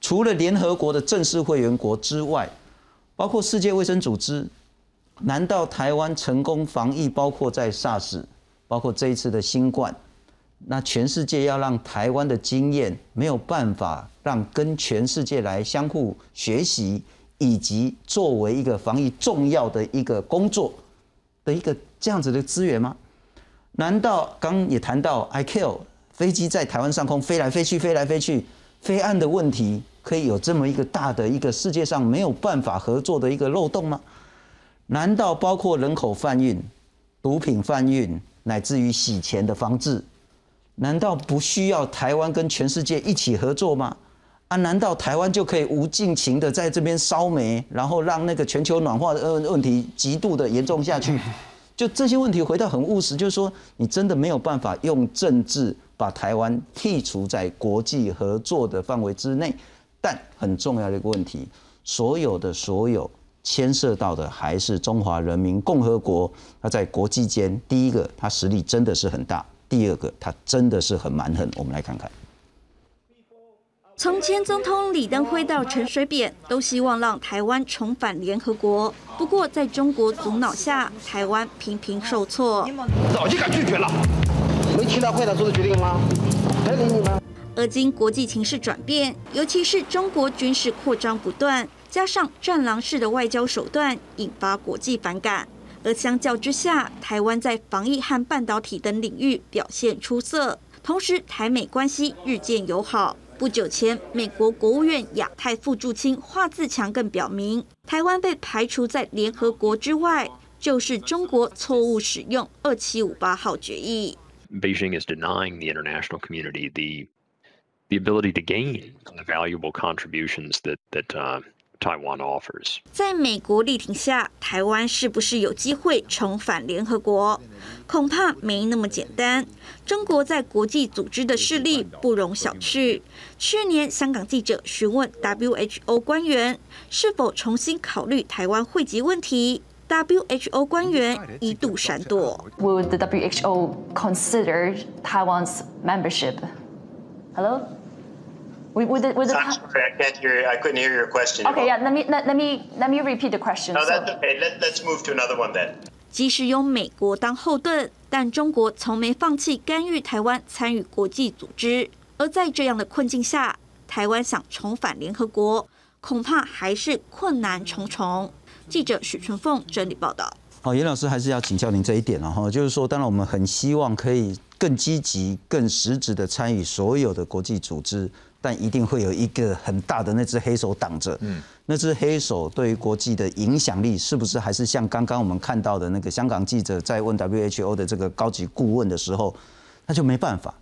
除了联合国的正式会员国之外，包括世界卫生组织，难道台湾成功防疫，包括在 SARS？包括这一次的新冠，那全世界要让台湾的经验没有办法让跟全世界来相互学习，以及作为一个防疫重要的一个工作的一个这样子的资源吗？难道刚也谈到 I Q 飞机在台湾上空飞来飞去，飞来飞去，飞岸的问题可以有这么一个大的一个世界上没有办法合作的一个漏洞吗？难道包括人口贩运、毒品贩运？乃至于洗钱的防治，难道不需要台湾跟全世界一起合作吗？啊，难道台湾就可以无尽情的在这边烧煤，然后让那个全球暖化的问问题极度的严重下去？就这些问题回到很务实，就是说你真的没有办法用政治把台湾剔除在国际合作的范围之内。但很重要的一个问题，所有的所有牵涉到的还是中华人民共和国。它在国际间，第一个它实力真的是很大，第二个它真的是很蛮横。我们来看看。从前总统李登辉到陈水扁，都希望让台湾重返联合国。不过，在中国阻挠下，台湾频频受挫。早就敢拒绝了，没听到会长做的决定吗？没理你吗？而今国际情势转变，尤其是中国军事扩张不断，加上战狼式的外交手段，引发国际反感。而相较之下，台湾在防疫和半导体等领域表现出色，同时台美关系日渐友好。不久前，美国国务院亚太副助卿华自强更表明，台湾被排除在联合国之外，就是中国错误使用二七五八号决议。Beijing is denying the international community the the ability to gain the valuable contributions that that Taiwan offers。在美国力挺下，台湾是不是有机会重返联合国？恐怕没那么简单。中国在国际组织的势力不容小觑。去年，香港记者询问 WHO 官员是否重新考虑台湾汇集问题，WHO 官员一度闪躲。Would the WHO consider Taiwan's membership? Hello. With the, with the I'm sorry, I can't hear. I couldn't hear your question. Okay, yeah. Let me let, let me let me repeat the question. No, that's okay. Let, let's move to another one then. 即使有美国当后盾，但中国从没放弃干预台湾参与国际组织。而在这样的困境下，台湾想重返联合国，恐怕还是困难重重。记者许春凤整理报道。好，严老师还是要请教您这一点了哈，就是说，当然我们很希望可以更积极、更实质的参与所有的国际组织。但一定会有一个很大的那只黑手挡着，嗯，那只黑手对于国际的影响力是不是还是像刚刚我们看到的那个香港记者在问 WHO 的这个高级顾问的时候，那就没办法，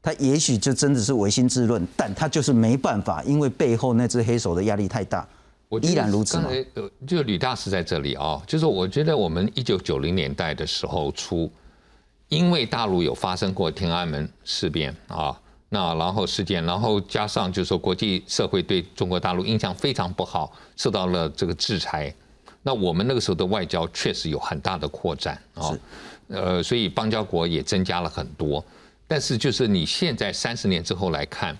他也许就真的是唯心自论，但他就是没办法，因为背后那只黑手的压力太大，我依然如此吗？就吕大师在这里啊，就是我觉得我们一九九零年代的时候出，因为大陆有发生过天安门事变啊。那然后事件，然后加上就是说国际社会对中国大陆印象非常不好，受到了这个制裁。那我们那个时候的外交确实有很大的扩展啊，呃，所以邦交国也增加了很多。但是就是你现在三十年之后来看，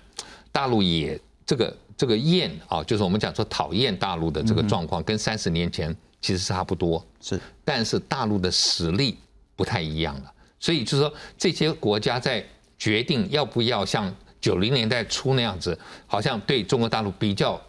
大陆也这个这个厌啊，就是我们讲说讨厌大陆的这个状况，跟三十年前其实差不多。是，但是大陆的实力不太一样了，所以就是说这些国家在。决定要不要像九零年代初那样子，好像对中国大陆比较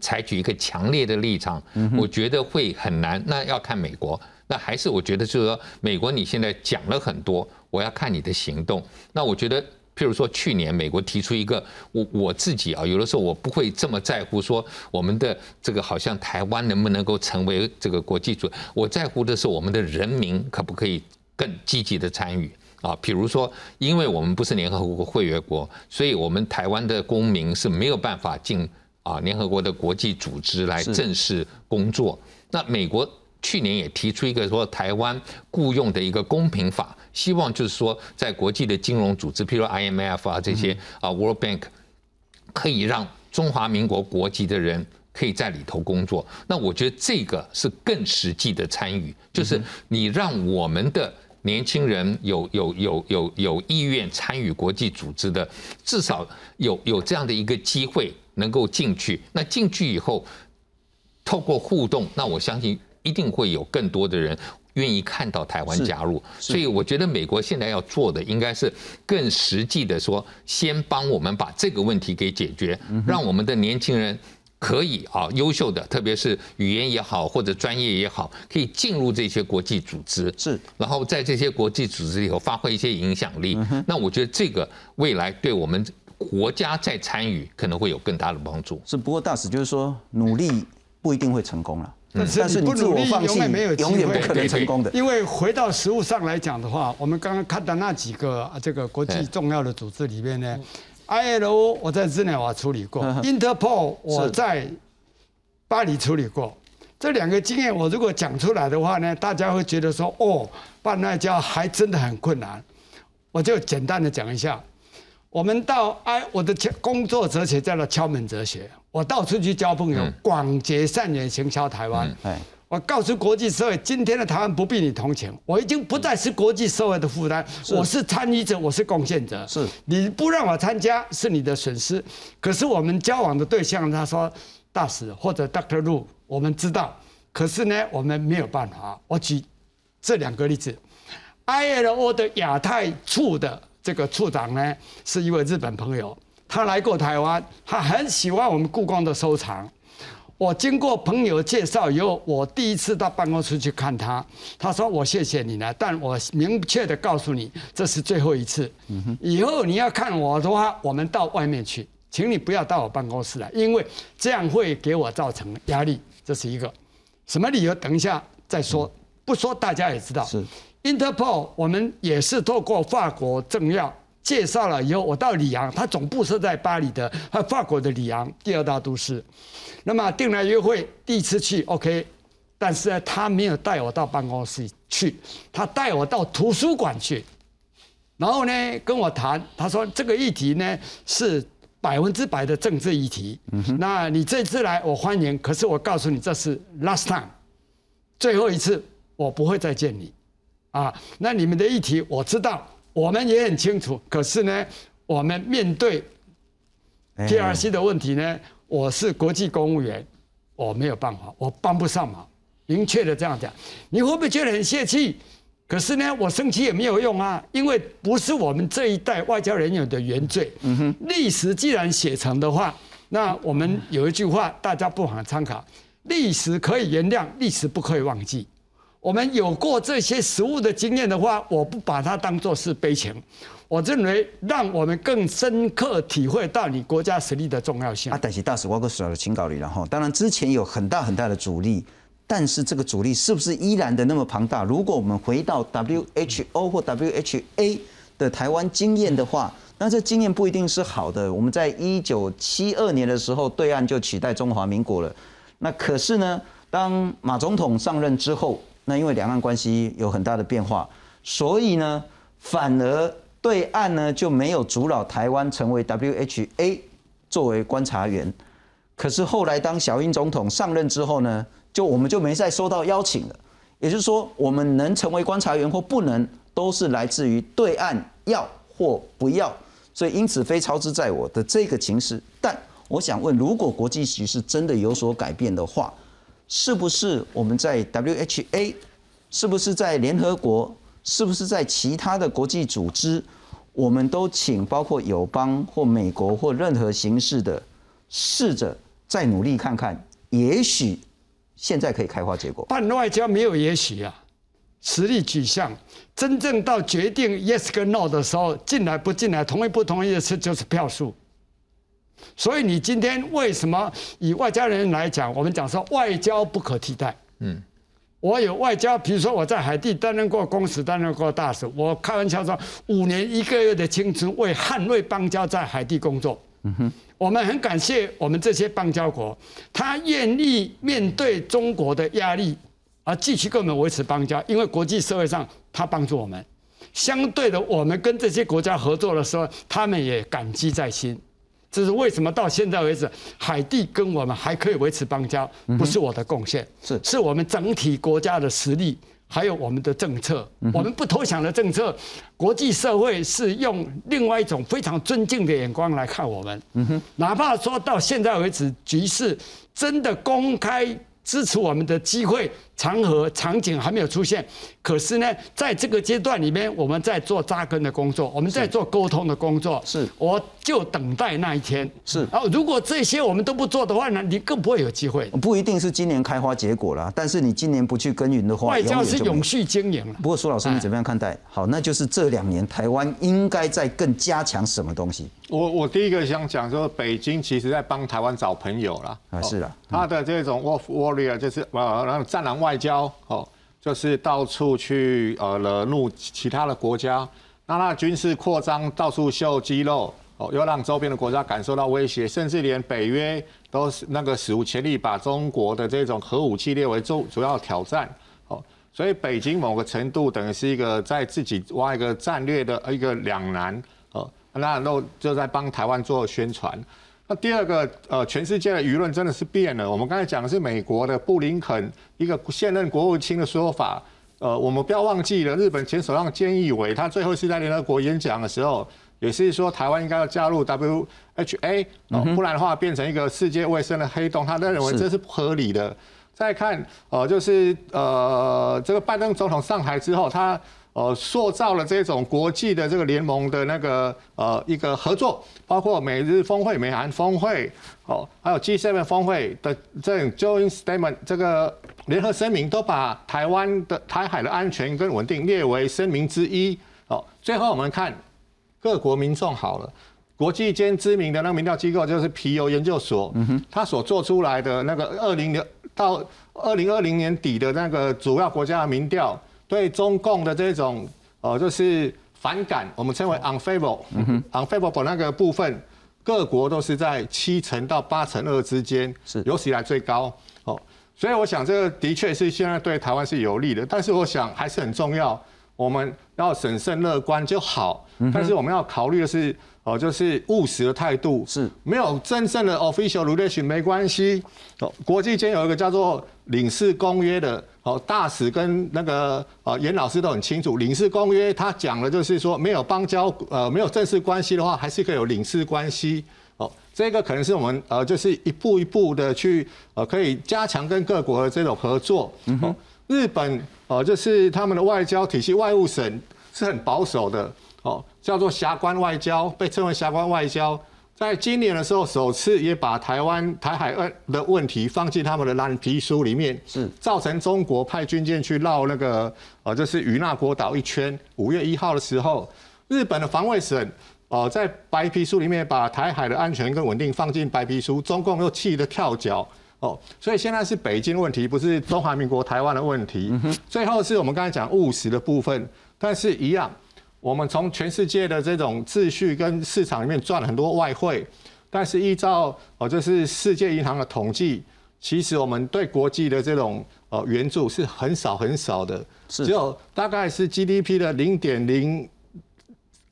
采取一个强烈的立场，我觉得会很难。那要看美国，那还是我觉得就是说，美国你现在讲了很多，我要看你的行动。那我觉得，譬如说去年美国提出一个，我我自己啊，有的时候我不会这么在乎说我们的这个好像台湾能不能够成为这个国际主，我在乎的是我们的人民可不可以更积极的参与。啊，比如说，因为我们不是联合国会员国，所以我们台湾的公民是没有办法进啊联合国的国际组织来正式工作。那美国去年也提出一个说台湾雇佣的一个公平法，希望就是说在国际的金融组织，譬如 IMF 啊这些啊 World Bank，可以让中华民国国籍的人可以在里头工作。那我觉得这个是更实际的参与，就是你让我们的。年轻人有有有有有意愿参与国际组织的，至少有有这样的一个机会能够进去。那进去以后，透过互动，那我相信一定会有更多的人愿意看到台湾加入。所以我觉得美国现在要做的应该是更实际的说，先帮我们把这个问题给解决，让我们的年轻人。可以啊，优秀的，特别是语言也好，或者专业也好，可以进入这些国际组织，是，然后在这些国际组织里头发挥一些影响力。那我觉得这个未来对我们国家在参与可能会有更大的帮助。是，不过大使就是说，努力不一定会成功了，但是你自我放弃，永远不可能成功的。因为回到实物上来讲的话，我们刚刚看到那几个这个国际重要的组织里面呢。ILO 我在日内瓦处理过，Interpol 我在巴黎处理过，这两个经验我如果讲出来的话呢，大家会觉得说，哦，办外交还真的很困难。我就简单的讲一下，我们到哎，我的工作哲学叫做敲门哲学，我到处去交朋友，广结善缘，行销台湾。哎。我告诉国际社会，今天的台湾不必你同情，我已经不再是国际社会的负担，我是参与者，我是贡献者。是，你不让我参加是你的损失。可是我们交往的对象，他说大使或者 Doctor Lu，我们知道，可是呢，我们没有办法。我举这两个例子，ILO 的亚太处的这个处长呢，是一位日本朋友，他来过台湾，他很喜欢我们故宫的收藏。我经过朋友介绍以后，我第一次到办公室去看他。他说：“我谢谢你了，但我明确的告诉你，这是最后一次。以后你要看我的话，我们到外面去，请你不要到我办公室来，因为这样会给我造成压力。这是一个什么理由？等一下再说。不说大家也知道。是 Interpol，我们也是透过法国政要介绍了以后，我到里昂，他总部设在巴黎的，和法国的里昂第二大都市。”那么定了约会，第一次去 OK，但是呢，他没有带我到办公室去，他带我到图书馆去，然后呢跟我谈，他说这个议题呢是百分之百的政治议题，嗯那你这次来我欢迎，可是我告诉你这是 last time，最后一次我不会再见你，啊，那你们的议题我知道，我们也很清楚，可是呢，我们面对 TRC 的问题呢。我是国际公务员，我没有办法，我帮不上忙。明确的这样讲，你会不会觉得很泄气？可是呢，我生气也没有用啊，因为不是我们这一代外交人员的原罪。嗯哼，历史既然写成的话，那我们有一句话，大家不妨参考：历史可以原谅，历史不可以忘记。我们有过这些实物的经验的话，我不把它当作是悲情。我认为让我们更深刻体会到你国家实力的重要性。啊，但是大使，我个小的请稿里然后，当然之前有很大很大的阻力，但是这个阻力是不是依然的那么庞大？如果我们回到 WHO 或 WHA 的台湾经验的话，那这经验不一定是好的。我们在一九七二年的时候，对岸就取代中华民国了。那可是呢，当马总统上任之后，那因为两岸关系有很大的变化，所以呢，反而。对岸呢就没有阻扰台湾成为 WHA 作为观察员，可是后来当小英总统上任之后呢，就我们就没再收到邀请了。也就是说，我们能成为观察员或不能，都是来自于对岸要或不要。所以因此非超之在我的这个情势。但我想问，如果国际局势真的有所改变的话，是不是我们在 WHA，是不是在联合国？是不是在其他的国际组织，我们都请包括友邦或美国或任何形式的，试着再努力看看，也许现在可以开花结果。办外交没有也许啊，实力取向，真正到决定 yes 跟 no 的时候，进来不进来，同意不同意的事就是票数。所以你今天为什么以外交人员来讲，我们讲说外交不可替代，嗯。我有外交，比如说我在海地担任过公使，担任过大使。我开玩笑说，五年一个月的青春为捍卫邦交在海地工作。嗯哼，我们很感谢我们这些邦交国，他愿意面对中国的压力而继续跟我们维持邦交，因为国际社会上他帮助我们。相对的，我们跟这些国家合作的时候，他们也感激在心。这是为什么到现在为止，海地跟我们还可以维持邦交，不是我的贡献，是是我们整体国家的实力，还有我们的政策，我们不投降的政策，国际社会是用另外一种非常尊敬的眼光来看我们。嗯哼，哪怕说到现在为止，局势真的公开。支持我们的机会、场合、场景还没有出现，可是呢，在这个阶段里面，我们在做扎根的工作，我们在做沟通的工作。是，我就等待那一天。是，然后如果这些我们都不做的话呢，你更不会有机会。不一定是今年开花结果了，但是你今年不去耕耘的话，外交是永续经营了。不过苏老师，你怎么样看待？好，那就是这两年台湾应该在更加强什么东西？我我第一个想讲说，北京其实在帮台湾找朋友了啊，是的，他的这种 wolf warrior 就是呃，然后战狼外外交哦，就是到处去呃惹怒其他的国家，那他军事扩张到处秀肌肉哦，又让周边的国家感受到威胁，甚至连北约都是那个史无前例把中国的这种核武器列为主主要挑战。哦，所以北京某个程度等于是一个在自己挖一个战略的一个两难。哦，那都就在帮台湾做宣传。那第二个，呃，全世界的舆论真的是变了。我们刚才讲的是美国的布林肯一个现任国务卿的说法。呃，我们不要忘记了，日本前首相菅义伟，他最后是在联合国演讲的时候。也是说，台湾应该要加入 WHA，不然的话变成一个世界卫生的黑洞。他认为这是不合理的。再看，呃，就是呃，这个拜登总统上台之后，他呃塑造了这种国际的这个联盟的那个呃一个合作，包括美日峰会、美韩峰会，哦，还有 G7 峰会的这种 Joint Statement 这个联合声明，都把台湾的台海的安全跟稳定列为声明之一。哦，最后我们看。各国民众好了，国际间知名的那个民调机构就是皮尤研究所，嗯他所做出来的那个二零年到二零二零年底的那个主要国家的民调，对中共的这种呃就是反感，我们称为 unfavorable，unfavorable 那个部分，各国都是在七成到八成二之间，是有史以来最高哦。所以我想这个的确是现在对台湾是有利的，但是我想还是很重要。我们要审慎乐观就好，但是我们要考虑的是，哦，就是务实的态度，是没有真正的 official relation 没关系。哦，国际间有一个叫做领事公约的，哦，大使跟那个呃严老师都很清楚，领事公约他讲的就是说，没有邦交呃没有正式关系的话，还是可以有领事关系。哦，这个可能是我们呃就是一步一步的去呃可以加强跟各国的这种合作。嗯哦，日本。呃，就是他们的外交体系，外务省是很保守的，哦，叫做霞关外交，被称为霞关外交。在今年的时候，首次也把台湾台海问的问题放进他们的蓝皮书里面，是造成中国派军舰去绕那个，呃，就是与那国岛一圈。五月一号的时候，日本的防卫省，哦，在白皮书里面把台海的安全跟稳定放进白皮书，中共又气得跳脚。哦，所以现在是北京问题，不是中华民国台湾的问题。最后是我们刚才讲务实的部分，但是一样，我们从全世界的这种秩序跟市场里面赚了很多外汇，但是依照哦，就是世界银行的统计，其实我们对国际的这种呃援助是很少很少的，只有大概是 GDP 的零点零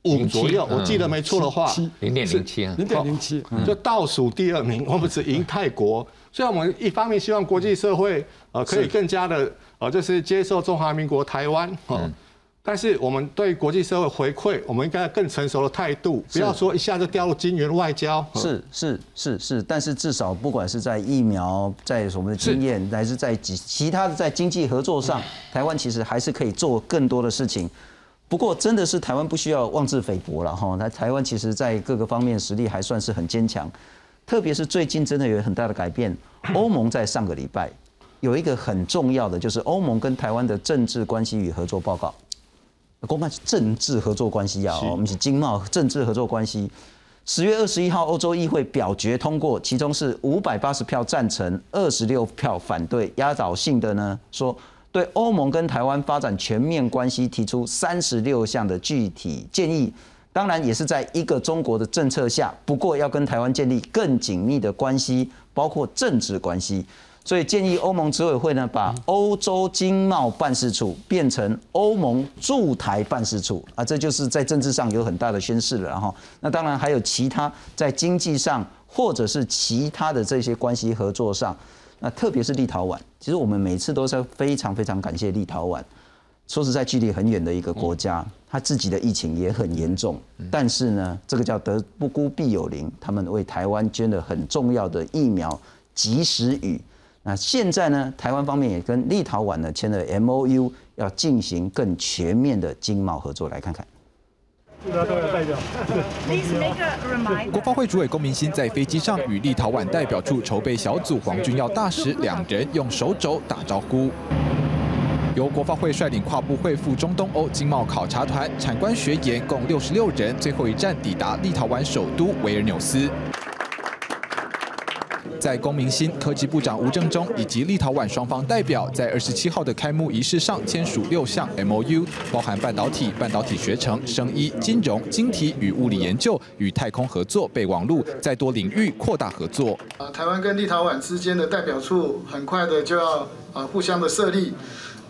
五左右，我记得没错的话，零点零七，零点零七，就倒数第二名，我们只赢泰国。所以，我们一方面希望国际社会呃可以更加的呃就是接受中华民国台湾哦，但是我们对国际社会回馈，我们应该更成熟的态度，不要说一下就掉入金元外交。是是是是，但是至少不管是在疫苗，在我们的经验，还是在其其他的在经济合作上，台湾其实还是可以做更多的事情。不过，真的是台湾不需要妄自菲薄了哈。那台湾其实在各个方面实力还算是很坚强。特别是最近真的有很大的改变，欧盟在上个礼拜有一个很重要的，就是欧盟跟台湾的政治关系与合作报告，公开是政治合作关系啊，我们是经贸政治合作关系。十月二十一号，欧洲议会表决通过，其中是五百八十票赞成，二十六票反对，压倒性的呢说对欧盟跟台湾发展全面关系提出三十六项的具体建议。当然也是在一个中国的政策下，不过要跟台湾建立更紧密的关系，包括政治关系，所以建议欧盟执委会呢，把欧洲经贸办事处变成欧盟驻台办事处啊，这就是在政治上有很大的宣示了。然后，那当然还有其他在经济上或者是其他的这些关系合作上，那特别是立陶宛，其实我们每次都是非常非常感谢立陶宛。说实在，距离很远的一个国家，他自己的疫情也很严重。但是呢，这个叫得不孤必有邻，他们为台湾捐了很重要的疫苗及时雨。那现在呢，台湾方面也跟立陶宛呢签了 M O U，要进行更全面的经贸合作。来看看。国发会主委龚明鑫在飞机上与立陶宛代表处筹备小组黄俊耀大使两人用手肘打招呼。由国发会率领跨部会赴中东欧经贸考察团，产官学研共六十六人，最后一站抵达立陶宛首都维尔纽斯。在公明新、科技部长吴正中以及立陶宛双方代表在二十七号的开幕仪式上签署六项 MOU，包含半导体、半导体学程、生医、金融、晶体与物理研究与太空合作备忘录，在多领域扩大合作。啊，台湾跟立陶宛之间的代表处很快的就要啊互相的设立，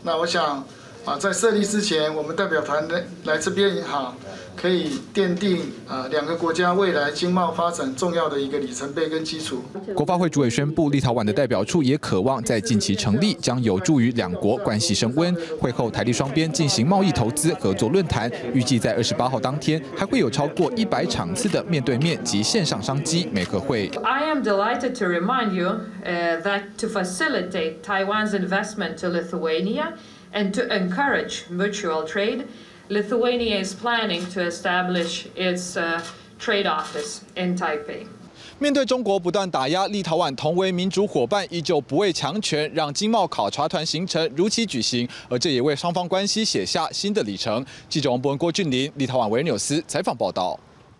那我想啊在设立之前，我们代表团来来这边也好。可以奠定呃两个国家未来经贸发展重要的一个里程碑跟基础。国发会主委宣布，立陶宛的代表处也渴望在近期成立，将有助于两国关系升温。会后，台立双边进行贸易投资合作论坛，预计在二十八号当天还会有超过一百场次的面对面及线上商机美合会。I am delighted to remind you that to facilitate Taiwan's investment to Lithuania and to encourage mutual trade. Lithuania is planning to establish its uh, trade office in Taipei. 面对中国不断打压，立陶宛同为民主伙伴，依旧不畏强权，让经贸考察团行程如期举行，而这也为双方关系写下新的里程。记者王博文、郭俊林，立陶宛维尔纽斯采访报道。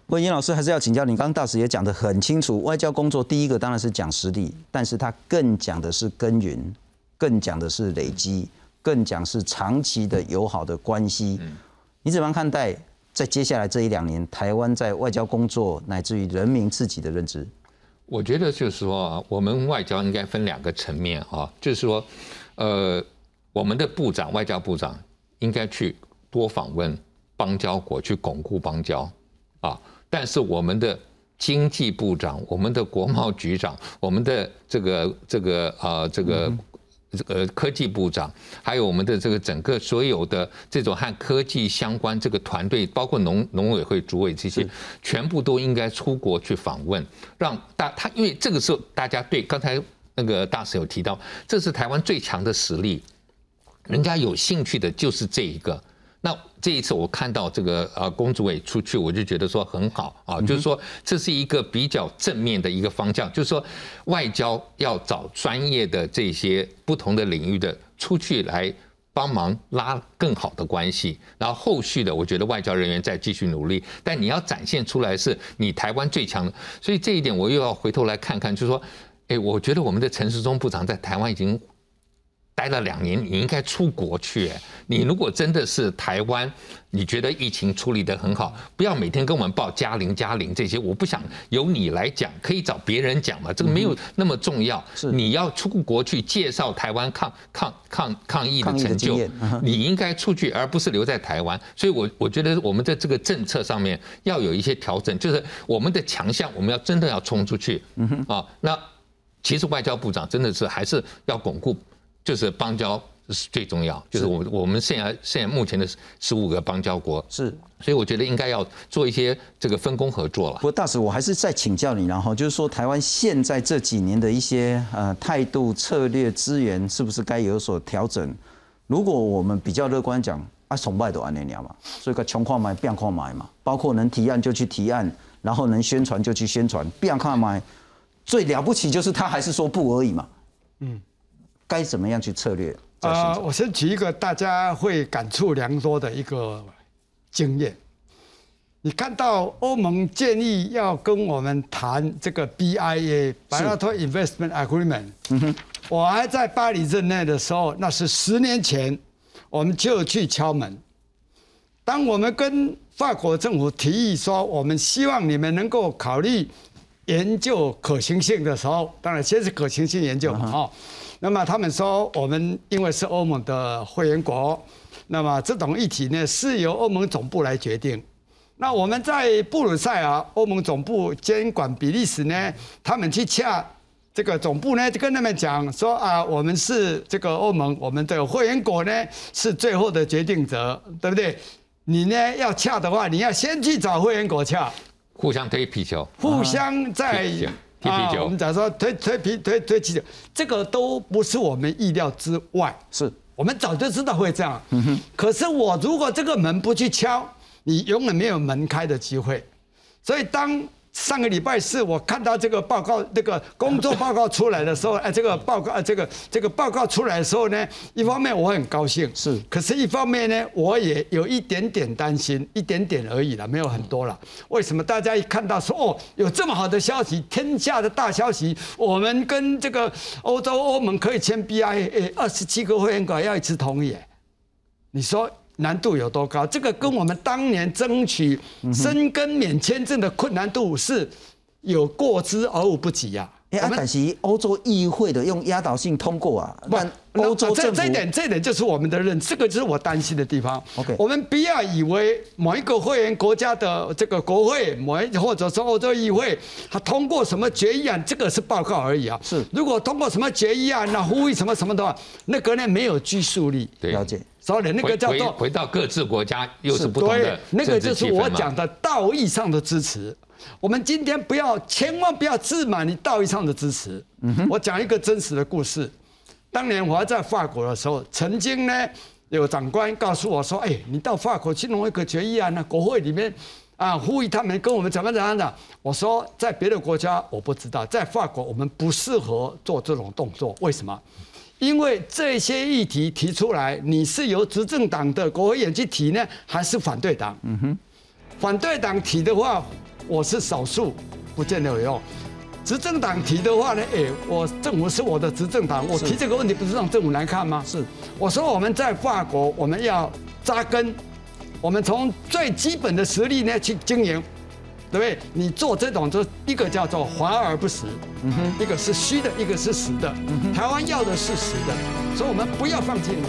问英老师，还是要请教你。刚刚大使也讲得很清楚，外交工作第一个当然是讲实力，但是他更讲的是耕耘，更讲的是累积，更讲是长期的友好的关系。你怎么看待在接下来这一两年台湾在外交工作乃至于人民自己的认知？我觉得就是说，我们外交应该分两个层面啊，就是说，呃，我们的部长、外交部长应该去多访问邦交国，去巩固邦交啊。但是我们的经济部长、我们的国贸局长、我们的这个这个啊这个。这个科技部长，还有我们的这个整个所有的这种和科技相关这个团队，包括农农委会主委这些，全部都应该出国去访问，让大他因为这个时候大家对刚才那个大使有提到，这是台湾最强的实力，人家有兴趣的就是这一个。那这一次我看到这个呃公主委出去，我就觉得说很好啊，就是说这是一个比较正面的一个方向，就是说外交要找专业的这些不同的领域的出去来帮忙拉更好的关系，然后后续的我觉得外交人员再继续努力，但你要展现出来是你台湾最强的，所以这一点我又要回头来看看，就是说，哎，我觉得我们的陈时中部长在台湾已经。待了两年，你应该出国去。你如果真的是台湾，你觉得疫情处理得很好，不要每天跟我们报加零加零这些。我不想由你来讲，可以找别人讲嘛，这个没有那么重要。是你要出国去介绍台湾抗抗抗抗疫的成就，你应该出去，而不是留在台湾。所以，我我觉得我们在这个政策上面要有一些调整，就是我们的强项，我们要真的要冲出去。嗯哼啊，那其实外交部长真的是还是要巩固。就是邦交是最重要，就是我我们现在现在目前的十五个邦交国是，所以我觉得应该要做一些这个分工合作了。不过大使，我还是再请教你，然后就是说台湾现在这几年的一些呃态度、策略、资源，是不是该有所调整？如果我们比较乐观讲，啊，崇拜都安那样嘛，所以个穷矿买变矿买嘛，包括能提案就去提案，然后能宣传就去宣传，变矿买最了不起就是他还是说不而已嘛，嗯。该怎么样去策略？啊，我先举一个大家会感触良多的一个经验。你看到欧盟建议要跟我们谈这个 BIA（Bilateral Investment Agreement），我还在巴黎任内的时候，那是十年前，我们就去敲门。当我们跟法国政府提议说，我们希望你们能够考虑研究可行性的时候，当然先是可行性研究嘛，哈。那么他们说，我们因为是欧盟的会员国，那么这种议题呢是由欧盟总部来决定。那我们在布鲁塞尔，欧盟总部监管比利时呢，他们去洽这个总部呢，就跟他们讲说啊，我们是这个欧盟，我们的会员国呢是最后的决定者，对不对？你呢要洽的话，你要先去找会员国洽，互相推皮球，互相在。啊，我们假如说推推皮推推啤酒，这个都不是我们意料之外，是我们早就知道会这样。嗯哼。可是我如果这个门不去敲，你永远没有门开的机会。所以当上个礼拜四我看到这个报告，这个工作报告出来的时候，哎，这个报告，这个这个报告出来的时候呢，一方面我很高兴，是，可是一方面呢，我也有一点点担心，一点点而已了，没有很多了。为什么大家一看到说哦，有这么好的消息，天下的大消息，我们跟这个欧洲欧盟可以签 BIA，二十七个会员国要一次同意，你说？难度有多高？这个跟我们当年争取申根免签证的困难度是有过之而无不及呀。哎，但是欧洲议会的用压倒性通过啊，但欧洲政府这一点，这一点就是我们的认，这个就是我担心的地方。OK，我们不要以为某一个会员国家的这个国会，某一或者说欧洲议会，他通过什么决议案，这个是报告而已啊。是，如果通过什么决议案，那呼吁什么什么的话，那个呢没有拘束力。了解。所以那个叫做回到各自国家又是不同的那个就是我讲的道义上的支持。我们今天不要，千万不要自满你道义上的支持。我讲一个真实的故事。当年我还在法国的时候，曾经呢有长官告诉我说：“哎，你到法国去弄一个决议案呢，国会里面啊呼吁他们跟我们怎么怎样的。”我说在别的国家我不知道，在法国我们不适合做这种动作。为什么？因为这些议题提出来，你是由执政党的国会议员去提呢，还是反对党？嗯哼，反对党提的话，我是少数，不见得有用。执政党提的话呢，哎，我政府是我的执政党，我提这个问题不是让政府来看吗？是，我说我们在法国，我们要扎根，我们从最基本的实力呢去经营。对不对？你做这种，就一个叫做华而不实，嗯哼，一个是虚的，一个是实的。台湾要的是实的，所以我们不要放弃。